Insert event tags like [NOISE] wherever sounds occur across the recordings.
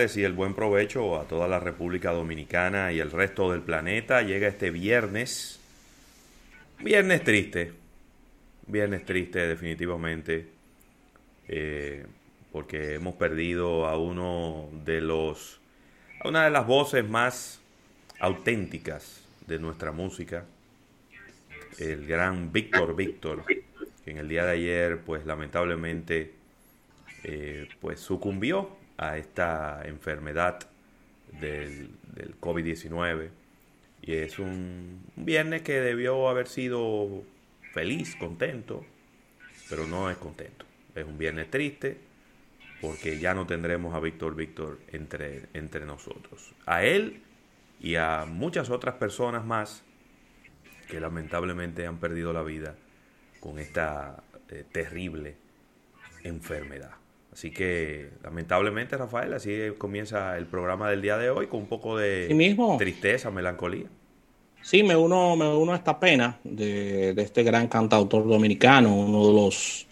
y el buen provecho a toda la República Dominicana y el resto del planeta. Llega este viernes. Viernes triste. Viernes triste definitivamente. Eh, porque hemos perdido a uno de los... a una de las voces más auténticas de nuestra música. El gran Víctor Víctor. Que en el día de ayer pues lamentablemente eh, pues sucumbió a esta enfermedad del, del COVID-19. Y es un viernes que debió haber sido feliz, contento, pero no es contento. Es un viernes triste porque ya no tendremos a Víctor Víctor entre, entre nosotros. A él y a muchas otras personas más que lamentablemente han perdido la vida con esta eh, terrible enfermedad. Así que lamentablemente, Rafael, así comienza el programa del día de hoy con un poco de tristeza, melancolía. Sí, me uno, me uno a esta pena de, este gran cantautor dominicano, uno de los,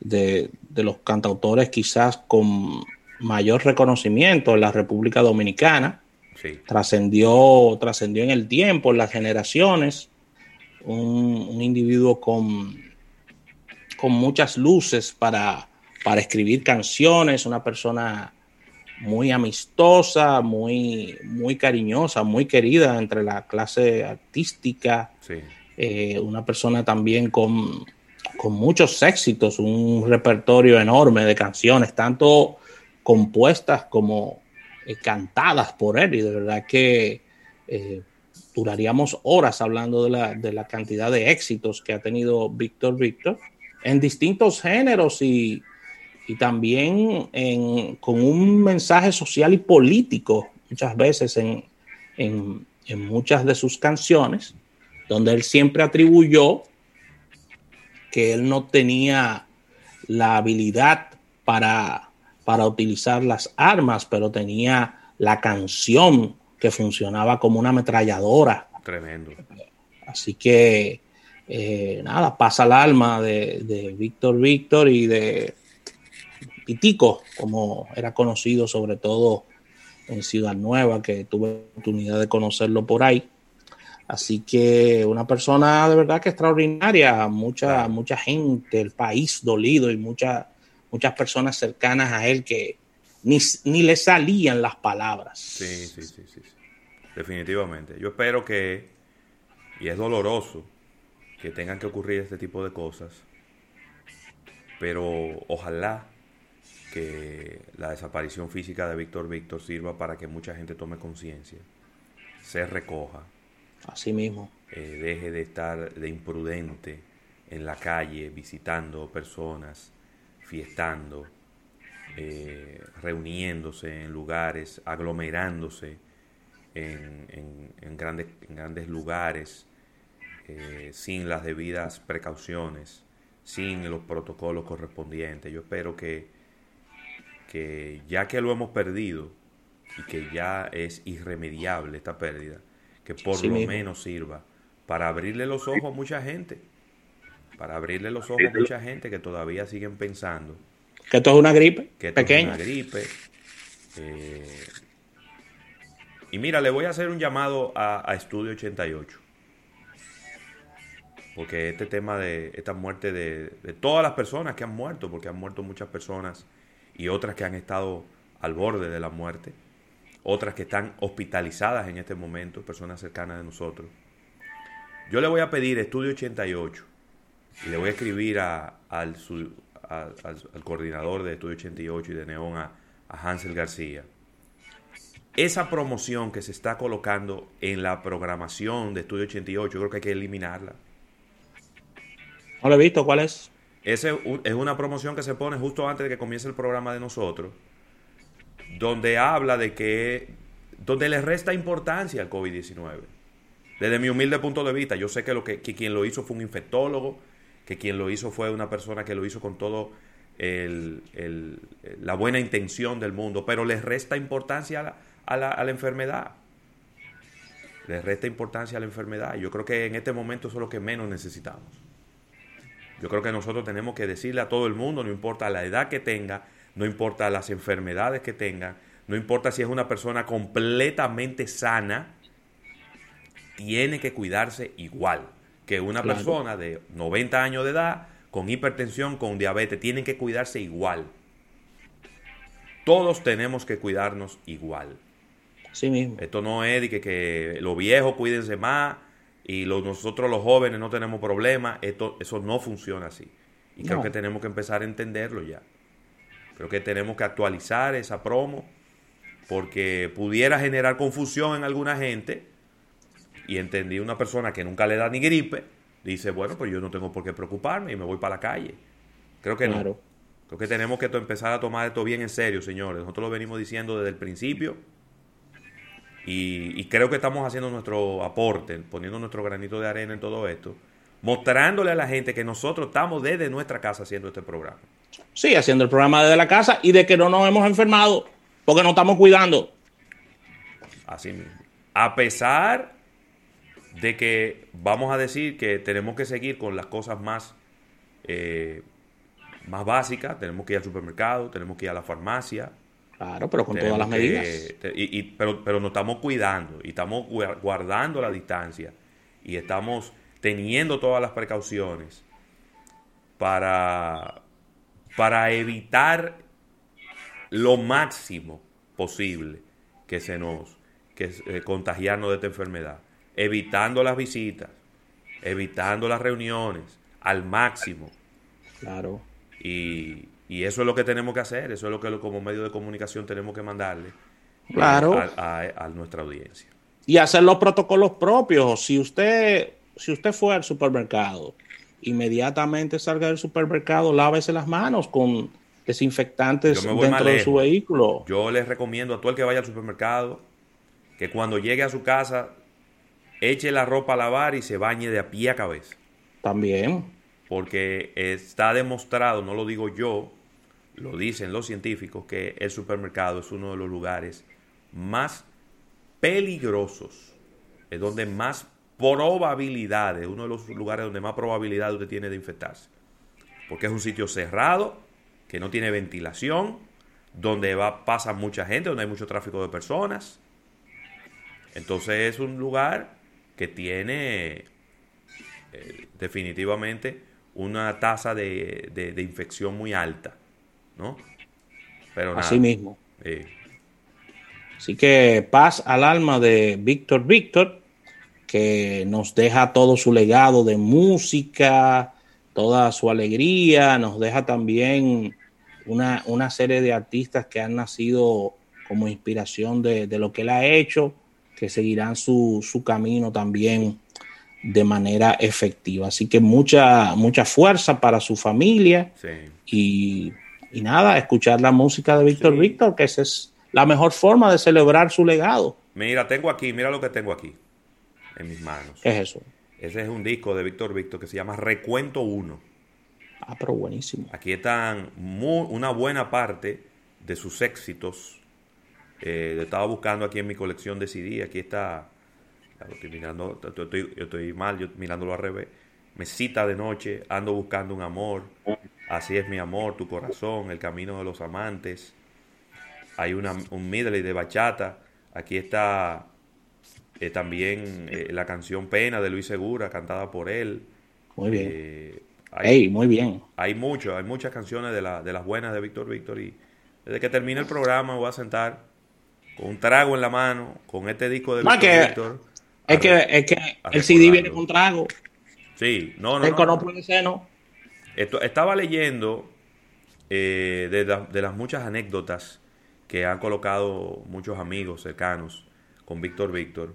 de, los cantautores quizás con mayor reconocimiento en la República Dominicana. Trascendió, trascendió en el tiempo, en las generaciones. Un, un individuo con, con muchas luces para, para escribir canciones, una persona muy amistosa, muy, muy cariñosa, muy querida entre la clase artística, eh, una persona también con, muchos éxitos, un repertorio enorme de canciones, tanto compuestas como eh, cantadas por él, y de verdad que eh, duraríamos horas hablando de la, de la cantidad de éxitos que ha tenido Víctor Víctor en distintos géneros y, y también con un mensaje social y político muchas veces en, muchas de sus canciones, donde él siempre atribuyó que él no tenía la habilidad para, para utilizar las armas, pero tenía la canción que funcionaba como una ametralladora. Tremendo. Así que, eh, nada, pasa el alma de, de Víctor Víctor y de Pitico, como era conocido sobre todo en Ciudad Nueva, que tuve oportunidad de conocerlo por ahí. Así que una persona de verdad que extraordinaria, mucha, mucha gente, el país dolido y muchas muchas personas cercanas a él que ni, ni le salían las palabras. Sí, sí, sí, sí, definitivamente. Yo espero que, y es doloroso, que tengan que ocurrir este tipo de cosas, pero ojalá que la desaparición física de Víctor Víctor sirva para que mucha gente tome conciencia, se recoja. Así mismo. Eh, deje de estar de imprudente en la calle, visitando personas, fiestando, eh, reuniéndose en lugares, aglomerándose en, grandes, grandes lugares, eh, sin las debidas precauciones, sin los protocolos correspondientes. Yo espero que que ya que lo hemos perdido y que ya es irremediable esta pérdida, que por lo menos sirva para abrirle los ojos a mucha gente, para abrirle los ojos a mucha gente que todavía siguen pensando que esto es una gripe que esto pequeña. Es una gripe. Eh, y mira, le voy a hacer un llamado a, Estudio 88. Porque este tema de esta muerte de, de todas las personas que han muerto, porque han muerto muchas personas y otras que han estado al borde de la muerte, otras que están hospitalizadas en este momento, personas cercanas de nosotros. Yo le voy a pedir Estudio 88 y le voy a escribir a, al, coordinador de Estudio 88 y de Neón, a, a Hansel García. Esa promoción que se está colocando en la programación de Estudio 88, yo creo que hay que eliminarla. No lo he visto, ¿cuál es? Ese es una promoción que se pone justo antes de que comience el programa de nosotros, donde habla de que, donde le resta importancia al COVID-19. Desde mi humilde punto de vista, yo sé que, lo que, quien lo hizo fue un infectólogo, que quien lo hizo fue una persona que lo hizo con todo la buena intención del mundo, pero le resta importancia a la, a la, a la enfermedad. Le resta importancia a la enfermedad. Yo creo que en este momento eso es lo que menos necesitamos. Yo creo que nosotros tenemos que decirle a todo el mundo, no importa la edad que tenga, no importa las enfermedades que tenga, no importa si es una persona completamente sana, tiene que cuidarse igual que una persona de 90 años de edad con hipertensión, con diabetes, tienen que cuidarse igual. Todos tenemos que cuidarnos igual. Sí mismo. Esto no es de que, que los viejos cuídense más y nosotros los jóvenes no tenemos problemas. Esto, eso no funciona así. Y creo que tenemos que empezar a entenderlo ya. Creo que tenemos que actualizar esa promo porque pudiera generar confusión en alguna gente. Y entendí una persona que nunca le da ni gripe, dice, bueno, pues yo no tengo por qué preocuparme y me voy para la calle. Creo que no. Creo que tenemos que empezar a tomar esto bien en serio, señores. Nosotros lo venimos diciendo desde el principio. Y, y, creo que estamos haciendo nuestro aporte, poniendo nuestro granito de arena en todo esto, mostrándole a la gente que nosotros estamos desde nuestra casa haciendo este programa. Sí, haciendo el programa desde la casa y de que no nos hemos enfermado porque no estamos cuidando. Así mismo. A pesar de que vamos a decir que tenemos que seguir con las cosas más, eh, más básicas, tenemos que ir al supermercado, tenemos que ir a la farmacia. Claro, pero con todas las medidas. y, pero, pero nos estamos cuidando y estamos guardando la distancia y estamos teniendo todas las precauciones para, para evitar lo máximo posible que se nos que eh, contagiarnos de esta enfermedad evitando las visitas, evitando las reuniones al máximo. Claro. Y, eso es lo que tenemos que hacer, eso es lo que como medio de comunicación tenemos que mandarle eh, claro. a, nuestra audiencia. Y hacer los protocolos propios. Si usted, si usted fue al supermercado, inmediatamente salga del supermercado, lávese las manos con desinfectantes dentro de su vehículo. Yo les recomiendo a todo el que vaya al supermercado que cuando llegue a su casa eche la ropa a lavar y se bañe de a pie a cabeza. También. Porque está demostrado, no lo digo yo, lo dicen los científicos, que el supermercado es uno de los lugares más peligrosos, es donde más probabilidades, uno de los lugares donde más probabilidad usted tiene de infectarse. Porque es un sitio cerrado, que no tiene ventilación, donde va, pasa mucha gente, donde hay mucho tráfico de personas. Entonces es un lugar que tiene eh, definitivamente una tasa de, infección muy alta, ¿no? Pero Así mismo. Así que paz al alma de Víctor Víctor, que nos deja todo su legado de música, toda su alegría, nos deja también una, una serie de artistas que han nacido como inspiración de, de lo que él ha hecho que seguirán su, su camino también de manera efectiva. Así que mucha, mucha fuerza para su familia y, nada, escuchar la música de Víctor Víctor, que esa es la mejor forma de celebrar su legado. Mira, tengo aquí, mira lo que tengo aquí en mis manos. ¿Qué es eso? Ese es un disco de Víctor Víctor que se llama Recuento 1. Ah, pero buenísimo. Aquí están una buena parte de sus éxitos eh, estaba buscando aquí en mi colección de CD, aquí está, estoy mirando, estoy, yo estoy mal, yo mirándolo al revés. Me cita de noche, ando buscando un amor. Así es mi amor, tu corazón, el camino de los amantes. Hay una, un medley de bachata. Aquí está eh, también eh, la canción Pena de Luis Segura, cantada por él. Muy bien. hay, muy bien. Hay mucho, hay muchas canciones de, la, de las buenas de Víctor Víctor y desde que termine el programa voy a sentar con un trago en la mano, con este disco de Víctor, Es que, es que el CD viene con trago. Sí, no, no. no, no puede ser, ¿no? Esto, estaba leyendo eh, de, de, las muchas anécdotas que han colocado muchos amigos cercanos con Víctor Víctor,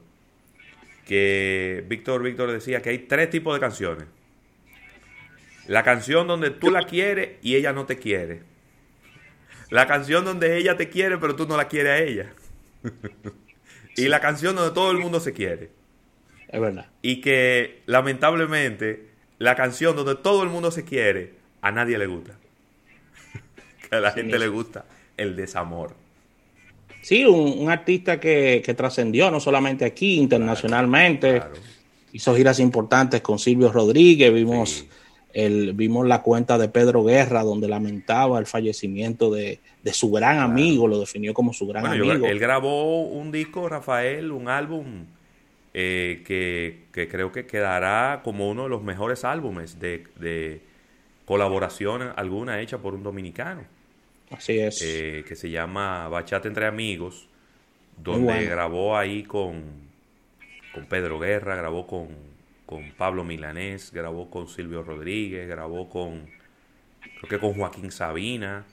que Víctor Víctor decía que hay tres tipos de canciones. La canción donde tú la quieres y ella no te quiere. La canción donde ella te quiere pero tú no la quieres a ella [LAUGHS] y la canción donde todo el mundo se quiere. Es verdad. Y que lamentablemente la canción donde todo el mundo se quiere, a nadie le gusta. [LAUGHS] que a la gente le gusta el desamor. Sí, un, artista que, trascendió no solamente aquí, internacionalmente. Hizo giras importantes con Silvio Rodríguez, vimos el, vimos la cuenta de Pedro Guerra donde lamentaba el fallecimiento de, su gran amigo, lo definió como su gran amigo. él grabó un disco, Rafael, un álbum eh, que, creo que quedará como uno de los mejores álbumes de, de colaboración alguna hecha por un dominicano. Así es. Eh, que se llama Bachata entre Amigos, donde grabó ahí con, con Pedro Guerra, grabó con, con Pablo Milanés, grabó con Silvio Rodríguez, grabó con, creo que con Joaquín Sabina.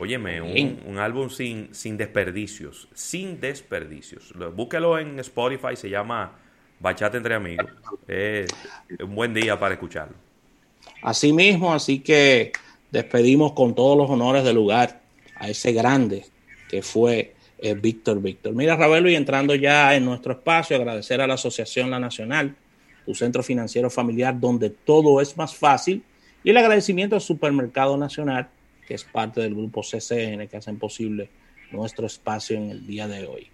Óyeme, un, álbum sin, sin desperdicios, sin desperdicios. Búsquelo en Spotify, se llama Bachata entre Amigos. Es un buen día para escucharlo. Así mismo, así que despedimos con todos los honores del lugar a ese grande que fue eh, Víctor Víctor. Mira, Ravelo, y entrando ya en nuestro espacio, agradecer a la Asociación La Nacional, tu centro financiero familiar donde todo es más fácil, y el agradecimiento al Supermercado Nacional, que es parte del grupo CCN, que hacen posible nuestro espacio en el día de hoy.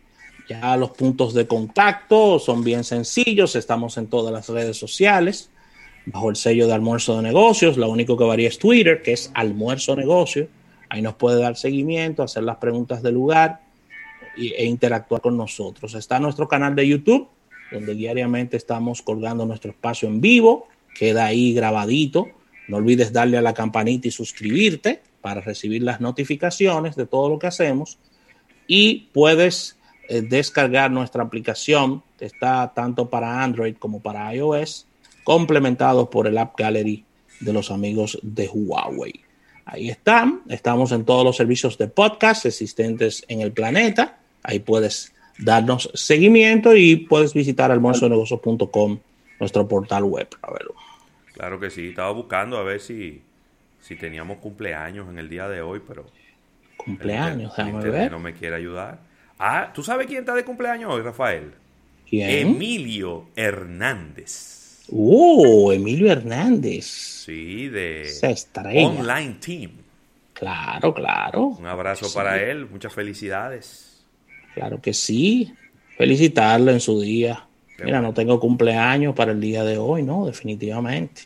Ya los puntos de contacto son bien sencillos, estamos en todas las redes sociales bajo el sello de almuerzo de negocios. Lo único que varía es Twitter, que es almuerzo negocio. Ahí nos puede dar seguimiento, hacer las preguntas del lugar e interactuar con nosotros. Está nuestro canal de YouTube, donde diariamente estamos colgando nuestro espacio en vivo. Queda ahí grabadito. No olvides darle a la campanita y suscribirte para recibir las notificaciones de todo lo que hacemos. Y puedes eh, descargar nuestra aplicación, está tanto para Android como para iOS complementados por el App Gallery de los amigos de Huawei. Ahí están, estamos en todos los servicios de podcast existentes en el planeta. Ahí puedes darnos seguimiento y puedes visitar almuerzonegocios.com, nuestro portal web. A verlo. Claro que sí, estaba buscando a ver si, si teníamos cumpleaños en el día de hoy, pero. Cumpleaños, No me quiere ayudar. Ah, ¿tú sabes quién está de cumpleaños hoy, Rafael? ¿Quién? Emilio Hernández. ¡Oh! Emilio Hernández. Sí, de Online Team. Claro, claro. Un abrazo para él, muchas felicidades. Claro que sí. Felicitarlo en su día. Mira, no tengo cumpleaños para el día de hoy, ¿no? Definitivamente.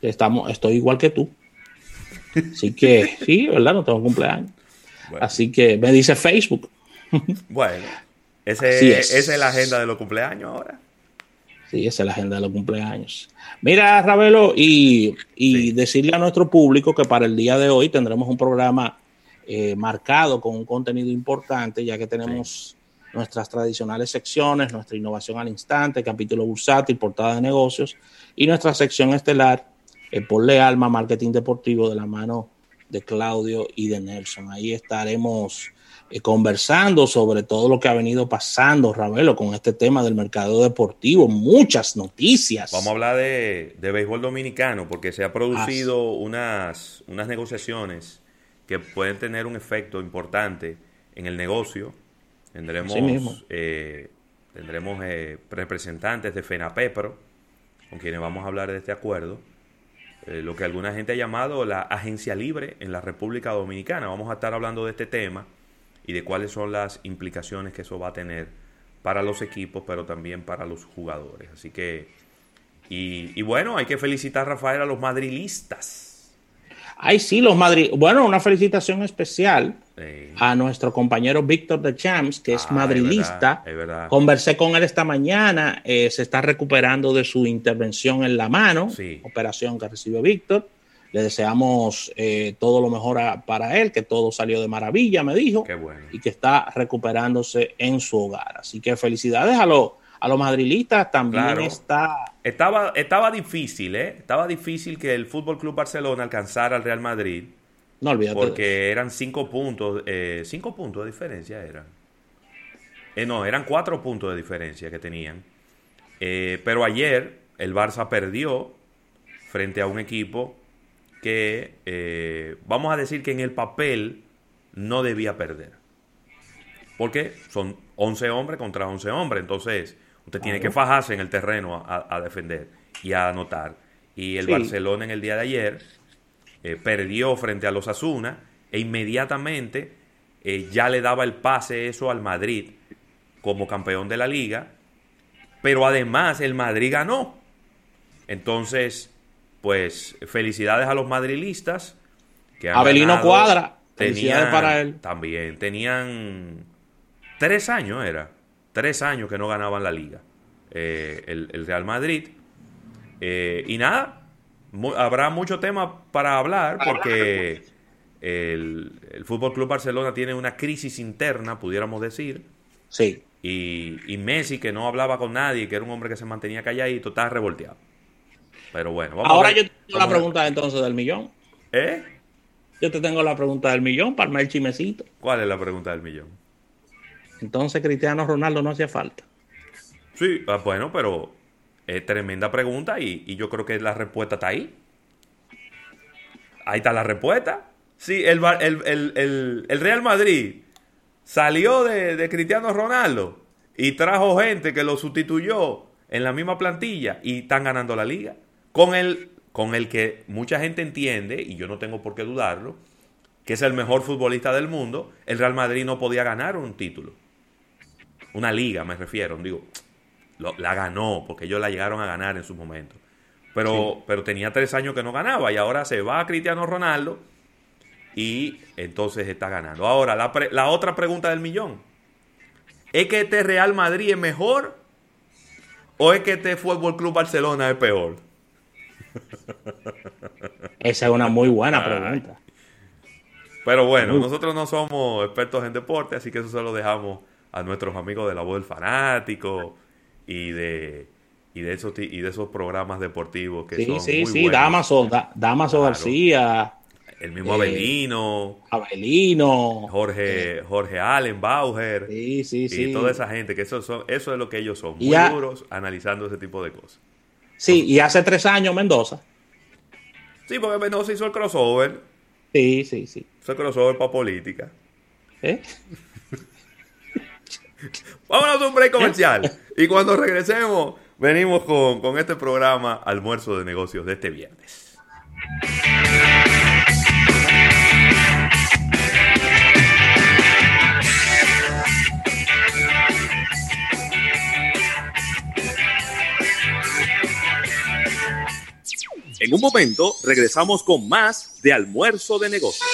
Estamos, estoy igual que tú. Así que, sí, ¿verdad? No tengo cumpleaños. Así que me dice Facebook. Bueno, ese, esa es la agenda de los cumpleaños ahora. Sí, esa es la agenda de los cumpleaños. Mira, Ravelo, y, decirle a nuestro público que para el día de hoy tendremos un programa eh, marcado con un contenido importante, ya que tenemos nuestras tradicionales secciones, nuestra innovación al instante, capítulo bursátil, portada de negocios, y nuestra sección estelar, Ponle Alma Marketing Deportivo de la mano de Claudio y de Nelson. Ahí estaremos eh, conversando sobre todo lo que ha venido pasando, Ravelo, con este tema del mercado deportivo. Muchas noticias. Vamos a hablar de, béisbol dominicano, porque se ha producido unas, unas negociaciones que pueden tener un efecto importante en el negocio. Tendremos, eh, tendremos eh, representantes de FENAPEPRO, con quienes vamos a hablar de este acuerdo. Lo que alguna gente ha llamado la agencia libre en la República Dominicana. Vamos a estar hablando de este tema y de cuáles son las implicaciones que eso va a tener para los equipos, pero también para los jugadores. Así que, y, bueno, hay que felicitar, Rafael, a los madrilistas. Ay, sí, los Madrid. Bueno, una felicitación especial a nuestro compañero Víctor de Champs, que es ah, madrilista. Conversé con él esta mañana. Eh, se está recuperando de su intervención en la mano, operación que recibió Víctor. Le deseamos eh, todo lo mejor para él, que todo salió de maravilla, me dijo, y que está recuperándose en su hogar. Así que felicidades a los a los madrilistas también está. Estaba, estaba difícil, ¿eh? Estaba difícil que el Fútbol Club Barcelona alcanzara al Real Madrid. No olvídate. Porque eran cinco puntos, eh, cinco puntos de diferencia eran. Eh, no, eran cuatro puntos de diferencia que tenían. Eh, pero ayer el Barça perdió frente a un equipo que eh, vamos a decir que en el papel no debía perder. Porque son 11 hombres contra 11 hombres. Entonces, usted tiene que fajarse en el terreno a, defender y a anotar. Y el Barcelona en el día de ayer eh, perdió frente a los Asuna e inmediatamente eh, ya le daba el pase eso al Madrid como campeón de la liga. Pero además el Madrid ganó. Entonces, pues felicidades a los madrilistas. Que Abelino Cuadra, felicidades para él. También tenían tres años, era, tres años que no ganaban la liga. Eh, el, Real Madrid. Y nada, habrá mucho tema para hablar porque el, el Fútbol Club Barcelona tiene una crisis interna, pudiéramos decir. Sí. Y, y, Messi, que no hablaba con nadie, que era un hombre que se mantenía calladito, está revolteado. Pero bueno, vamos Ahora yo tengo la pregunta entonces del millón. ¿Eh? Yo te tengo la pregunta del millón para el chimecito. ¿Cuál es la pregunta del millón? Entonces Cristiano Ronaldo no hacía falta. Sí, ah, bueno, pero es tremenda pregunta y, yo creo que la respuesta está ahí. Ahí está la respuesta. Sí, el, el, Real Madrid salió de, de, Cristiano Ronaldo y trajo gente que lo sustituyó en la misma plantilla y están ganando la liga. Con el, con el que mucha gente entiende, y yo no tengo por qué dudarlo, que es el mejor futbolista del mundo, el Real Madrid no podía ganar un título. Una liga, me refiero. Digo, la ganó, porque ellos la llegaron a ganar en su momento. Pero, pero tenía tres años que no ganaba y ahora se va a Cristiano Ronaldo y entonces está ganando. Ahora, la, la otra pregunta del millón. ¿Es que este Real Madrid es mejor o es que este Fútbol Club Barcelona es peor? Esa es una muy buena pregunta. Pero bueno, nosotros no somos expertos en deporte, así que eso se lo dejamos a nuestros amigos de la voz del fanático y de y de esos y de esos programas deportivos que son sí, muy sí, Damaso, Damaso García, el mismo Abelino, Abelino, Jorge, Jorge Allen, Bauer, sí, sí, y toda esa gente que eso son, eso es lo que ellos son, muy duros analizando ese tipo de cosas. Sí, y hace tres años Mendoza. Sí, porque Mendoza hizo el crossover. Sí, sí, sí. Hizo el crossover para política. ¿Eh? Vámonos a un break comercial. [LAUGHS] Y cuando regresemos, venimos con, con este programa Almuerzo de Negocios de este viernes. En un momento regresamos con más de almuerzo de negocios.